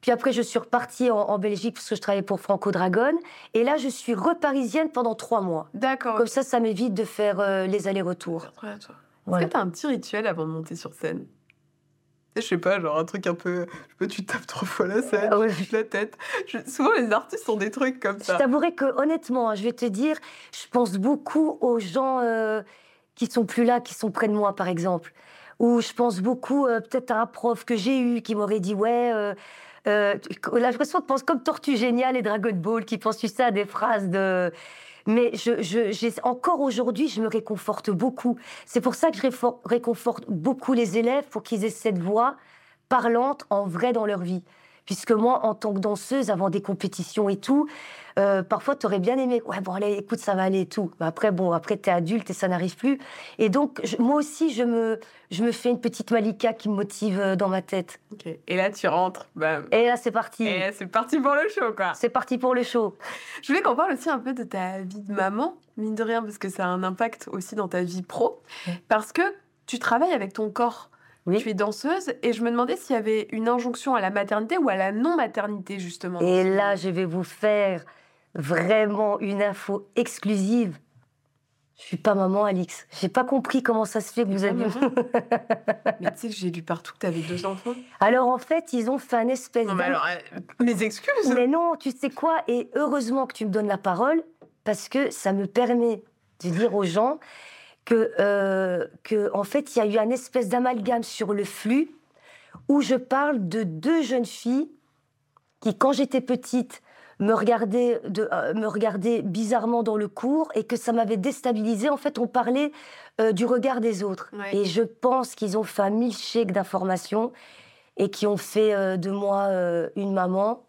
Puis après, je suis repartie en, Belgique parce que je travaillais pour Franco Dragon. Et là, je suis reparisienne pendant trois mois. D'accord. Comme ça, ça m'évite de faire euh, les allers-retours. Est-ce que tu as un petit rituel avant de monter sur scène? Je sais pas, genre un truc un peu. Je peux, tu tapes trois fois la scène, ah tu la tête. souvent, les artistes ont des trucs comme ça. Je t'avouerai que, honnêtement, hein, je vais te dire, je pense beaucoup aux gens euh, qui sont plus là, qui sont près de moi, par exemple. Ou je pense beaucoup, euh, peut-être à un prof que j'ai eu qui m'aurait dit, ouais. Euh, euh, l'impression de penser comme Tortue Géniale et Dragon Ball, qui pensent ça à des phrases de. Mais je, encore aujourd'hui, je me réconforte beaucoup. C'est pour ça que je réconforte beaucoup les élèves pour qu'ils aient cette voix parlante en vrai dans leur vie. Puisque moi, en tant que danseuse, avant des compétitions et tout, euh, parfois, tu aurais bien aimé, ouais, bon, allez, écoute, ça va aller et tout. Mais après, bon, après, tu es adulte et ça n'arrive plus. Et donc, moi aussi, je me, je me fais une petite Malika qui me motive euh, dans ma tête. Et là, tu rentres. Et là, c'est parti. Et c'est parti pour le show, quoi. C'est parti pour le show. Je voulais qu'on parle aussi un peu de ta vie de maman, mine de rien, parce que ça a un impact aussi dans ta vie pro. Parce que tu travailles avec ton corps. Oui. Tu es danseuse et je me demandais s'il y avait une injonction à la maternité ou à la non-maternité, justement. Et là, je vais vous faire vraiment une info exclusive. Je suis pas maman, Alix. J'ai pas compris comment ça se fait que vous avez. mais tu sais que j'ai lu partout que tu avais deux enfants. Alors en fait, ils ont fait un espèce. Non, mais alors, euh, mes excuses. Mais non, tu sais quoi? Et heureusement que tu me donnes la parole parce que ça me permet de dire aux gens que, euh, que en fait, il y a eu un espèce d'amalgame sur le flux où je parle de deux jeunes filles qui, quand j'étais petite, me regardaient, de, euh, me regardaient bizarrement dans le cours et que ça m'avait déstabilisée. En fait, on parlait euh, du regard des autres. Et je pense qu'ils ont fait un milkshake d'informations et qui ont fait de moi une maman.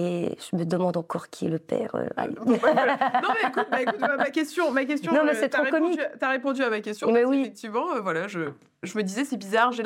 Et je me demande encore qui est le père. Euh, non, mais écoute, bah, écoute ma question, ma question. Non, mais c'est trop comique. Tu as répondu à ma question. Mais oui. Effectivement, euh, voilà, je, je me disais, c'est bizarre. Je,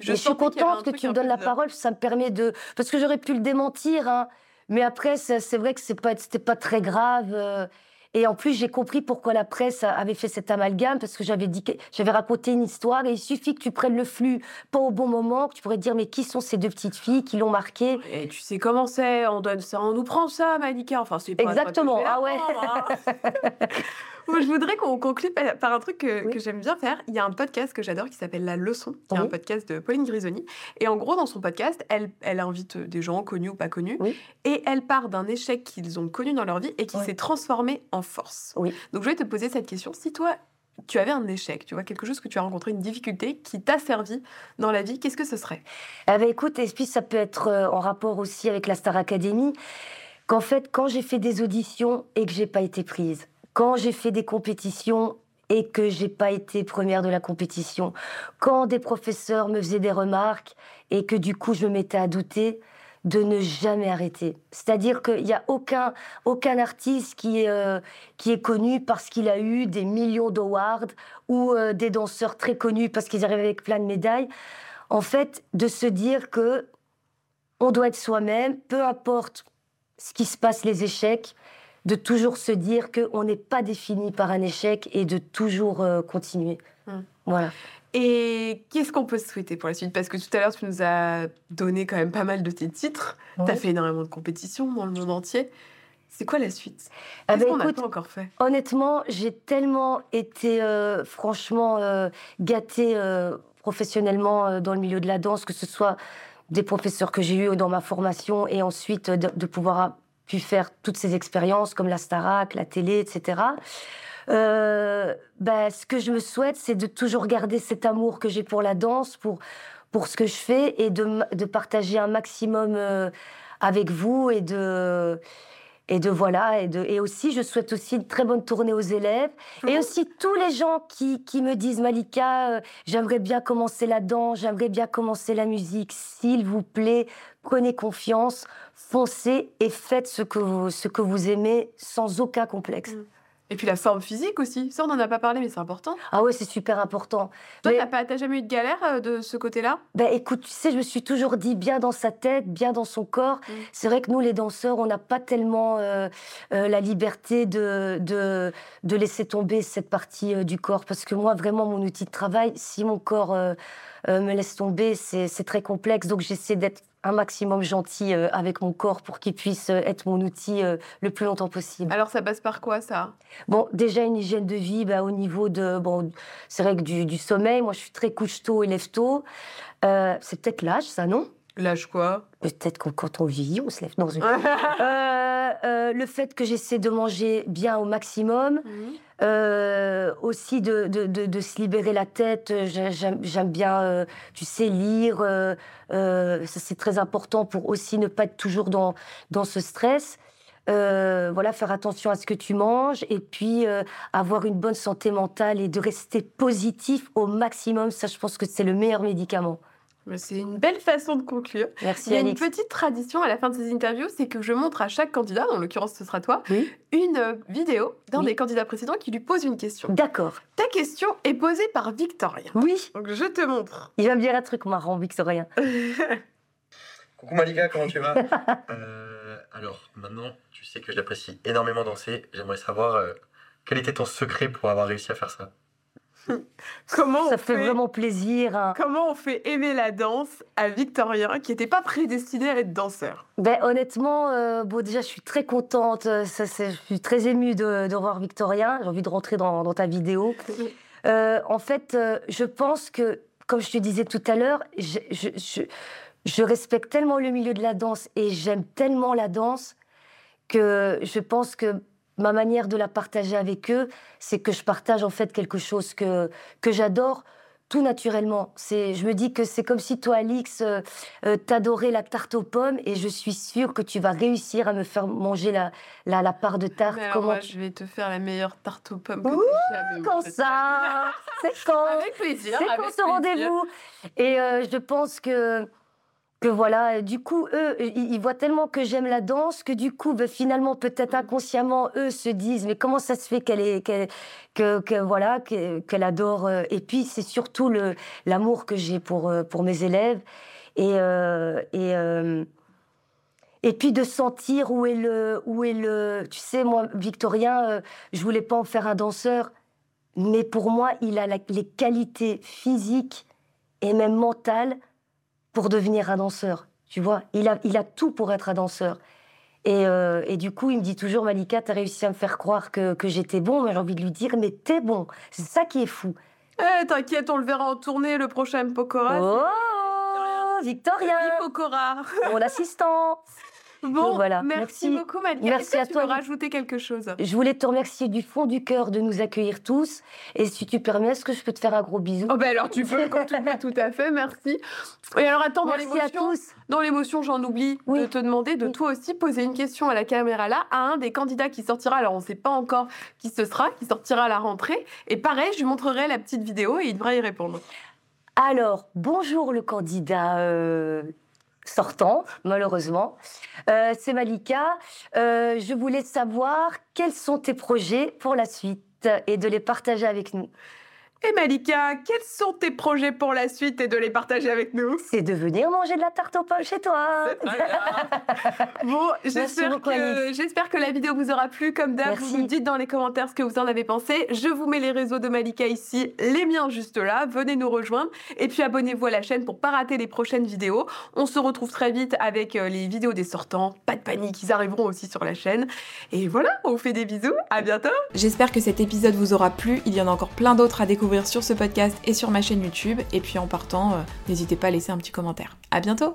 je suis contente que tu me donnes la parole. Ça me permet de. Parce que j'aurais pu le démentir, hein. Mais après, c'est vrai que c'est pas, c'était pas très grave. Euh, et en plus, j'ai compris pourquoi la presse avait fait cet amalgame, parce que j'avais dit, j'avais raconté une histoire, et il suffit que tu prennes le flux pas au bon moment, que tu pourrais dire, mais qui sont ces deux petites filles qui l'ont marqué? Et tu sais comment c'est, on donne ça, on nous prend ça, Malika. Enfin, c'est pas exactement. Ah ouais. Hein. Moi, je voudrais qu'on conclue par un truc que, j'aime bien faire. Il y a un podcast que j'adore qui s'appelle La Leçon, qui est un podcast de Pauline Grisoni. Et en gros, dans son podcast, elle, elle invite des gens connus ou pas connus. Et elle part d'un échec qu'ils ont connu dans leur vie et qui s'est transformé en force. Donc, je vais te poser cette question. Si toi, tu avais un échec, tu vois, quelque chose que tu as rencontré, une difficulté qui t'a servi dans la vie, qu'est-ce que ce serait? Eh ben, Écoute, et puis ça peut être euh, en rapport aussi avec la Star Academy, qu'en fait, quand j'ai fait des auditions et que j'ai pas été prise, quand j'ai fait des compétitions et que j'ai pas été première de la compétition, quand des professeurs me faisaient des remarques et que du coup je me mettais à douter, de ne jamais arrêter. C'est-à-dire qu'il n'y a aucun, aucun artiste qui est, euh, qui est connu parce qu'il a eu des millions d'awards ou euh, des danseurs très connus parce qu'ils arrivent avec plein de médailles. En fait, de se dire que on doit être soi-même, peu importe ce qui se passe, les échecs, de toujours se dire qu'on n'est pas défini par un échec et de toujours euh, continuer. Hum. Voilà. Et qu'est-ce qu'on peut se souhaiter pour la suite? Parce que tout à l'heure, tu nous as donné quand même pas mal de tes titres. Tu as fait énormément de compétitions dans le monde entier. C'est quoi la suite? Ah Qu'est-ce bah qu'on n'a pas encore fait? Honnêtement, j'ai tellement été euh, franchement euh, gâtée professionnellement dans le milieu de la danse, que ce soit des professeurs que j'ai eus dans ma formation et ensuite de, de pouvoir pu faire toutes ces expériences comme la Starac, la télé, etc. Euh, ben, ce que je me souhaite, c'est de toujours garder cet amour que j'ai pour la danse, pour, pour ce que je fais, et de, de partager un maximum euh, avec vous et de, et de voilà, et, de, et aussi, je souhaite aussi une très bonne tournée aux élèves. Et aussi tous les gens qui, qui me disent, Malika, euh, j'aimerais bien commencer la danse, j'aimerais bien commencer la musique. S'il vous plaît, prenez confiance, foncez et faites ce que vous, ce que vous aimez sans aucun complexe. Mm. Et puis la forme physique aussi. Ça, on n'en a pas parlé, mais c'est important. Ah ouais, c'est super important. Toi, tu t'as jamais eu de galère euh, de ce côté-là? Ben écoute, tu sais, je me suis toujours dit bien dans sa tête, bien dans son corps. Mm. C'est vrai que nous, les danseurs, on n'a pas tellement euh, euh, la liberté de, de, de, laisser tomber cette partie du corps. Parce que moi, vraiment, mon outil de travail, si mon corps me laisse tomber, c'est très complexe. Donc j'essaie d'être un maximum gentil euh, avec mon corps pour qu'il puisse euh, être mon outil euh, le plus longtemps possible. Alors ça passe par quoi ça? Bon, déjà une hygiène de vie bah, au niveau de bon, c'est vrai que du, sommeil. Moi, je suis très couche tôt et lève tôt. c'est peut-être l'âge, ça, non? L'âge quoi? Peut-être que quand on vieillit, on se lève dans une. le fait que j'essaie de manger bien au maximum. Mmh. Euh, aussi de, de, de, se libérer la tête. J'aime bien, euh, tu sais, lire. Euh, c'est très important pour aussi ne pas être toujours dans, dans ce stress. voilà, faire attention à ce que tu manges et puis avoir une bonne santé mentale et de rester positif au maximum. Ça, je pense que c'est le meilleur médicament. C'est une belle façon de conclure. Merci, Il y a une petite tradition à la fin de ces interviews, c'est que je montre à chaque candidat, en l'occurrence ce sera toi, une euh, vidéo d'un des candidats précédents qui lui pose une question. D'accord. Ta question est posée par Victorien. Oui. Donc je te montre. Il va me dire un truc marrant, Victorien. Coucou Malika, comment tu vas euh, Alors maintenant, tu sais que j'apprécie énormément danser. J'aimerais savoir euh, quel était ton secret pour avoir réussi à faire ça? comment ça on fait, vraiment plaisir. hein. Comment on fait aimer la danse à Victorien qui n'était pas prédestiné à être danseur? Ben, honnêtement, euh, bon, déjà, je suis très contente. euh, Ça, je suis très émue de, de revoir Victorien. J'ai envie de rentrer dans, dans ta vidéo. Euh, en fait, euh, je pense que, comme je te disais tout à l'heure, je, je, je- je respecte tellement le milieu de la danse et j'aime tellement la danse que je pense que ma manière de la partager avec eux, c'est que je partage en fait quelque chose que, que j'adore tout naturellement. C'est, je me dis que c'est comme si toi, Alix, euh, euh, t'adorais la tarte aux pommes et je suis sûre que tu vas réussir à me faire manger la, la, la part de tarte. Mais alors, Comment moi, je vais te faire la meilleure tarte aux pommes que Ouh, Quand ça C'est quand Avec plaisir. C'est quand ce rendez-vous Et euh, je pense que, que voilà, du coup, eux, ils, ils voient tellement que j'aime la danse que du coup, ben, finalement, peut-être inconsciemment, eux se disent mais comment ça se fait qu'elle est, qu'elle- que, que voilà, que- qu'elle adore. euh, Et puis, c'est surtout le l'amour que j'ai pour euh, pour mes élèves et euh, et euh, et puis de sentir où est le où est le. Tu sais, moi, Victorien, euh, je voulais pas en faire un danseur. Mais pour moi, il a les qualités physiques et même mentales pour devenir un danseur. Tu vois, il a, il a tout pour être un danseur. Et, euh, et du coup, il me dit toujours, Malika, t'as réussi à me faire croire que, que j'étais bon. Mais j'ai envie de lui dire, mais t'es bon. C'est ça qui est fou. Eh, T'inquiète, on le verra en tournée le prochain Pokora. Oh, Victorien, Pokora. mon assistant. Bon, Donc voilà, merci, merci. beaucoup, Malika. Merci à tu toi, veux rajouter quelque chose? Je voulais te remercier du fond du cœur de nous accueillir tous. Et si tu permets, est-ce que je peux te faire un gros bisou? Oh ben alors tu peux quand tu veux, tout à fait, merci. Et alors attends, dans Merci l'émotion, dans l'émotion, j'en oublie de te demander de Oui. toi aussi poser une question à la caméra là à un des candidats qui sortira. Alors on ne sait pas encore qui ce sera, qui sortira à la rentrée. Et pareil, je lui montrerai la petite vidéo et il devra y répondre. Alors, bonjour le candidat euh, sortant, malheureusement. Euh, C'est Malika. Euh, je voulais savoir quels sont tes projets pour la suite et de les partager avec nous. Et Malika, quels sont tes projets pour la suite et de les partager avec nous? C'est de venir manger de la tarte aux pommes chez toi. Bon, j'espère que, j'espère que la vidéo vous aura plu. Comme d'hab, vous Merci. me dites dans les commentaires ce que vous en avez pensé. Je vous mets les réseaux de Malika ici, les miens juste là. Venez nous rejoindre. Et puis abonnez-vous à la chaîne pour pas rater les prochaines vidéos. On se retrouve très vite avec euh, les vidéos des sortants. Pas de panique, ils arriveront aussi sur la chaîne. Et voilà, on vous fait des bisous. À bientôt. J'espère que cet épisode vous aura plu. Il y en a encore plein d'autres à découvrir sur ce podcast et sur ma chaîne YouTube. Et puis en partant, euh, n'hésitez pas à laisser un petit commentaire. À bientôt.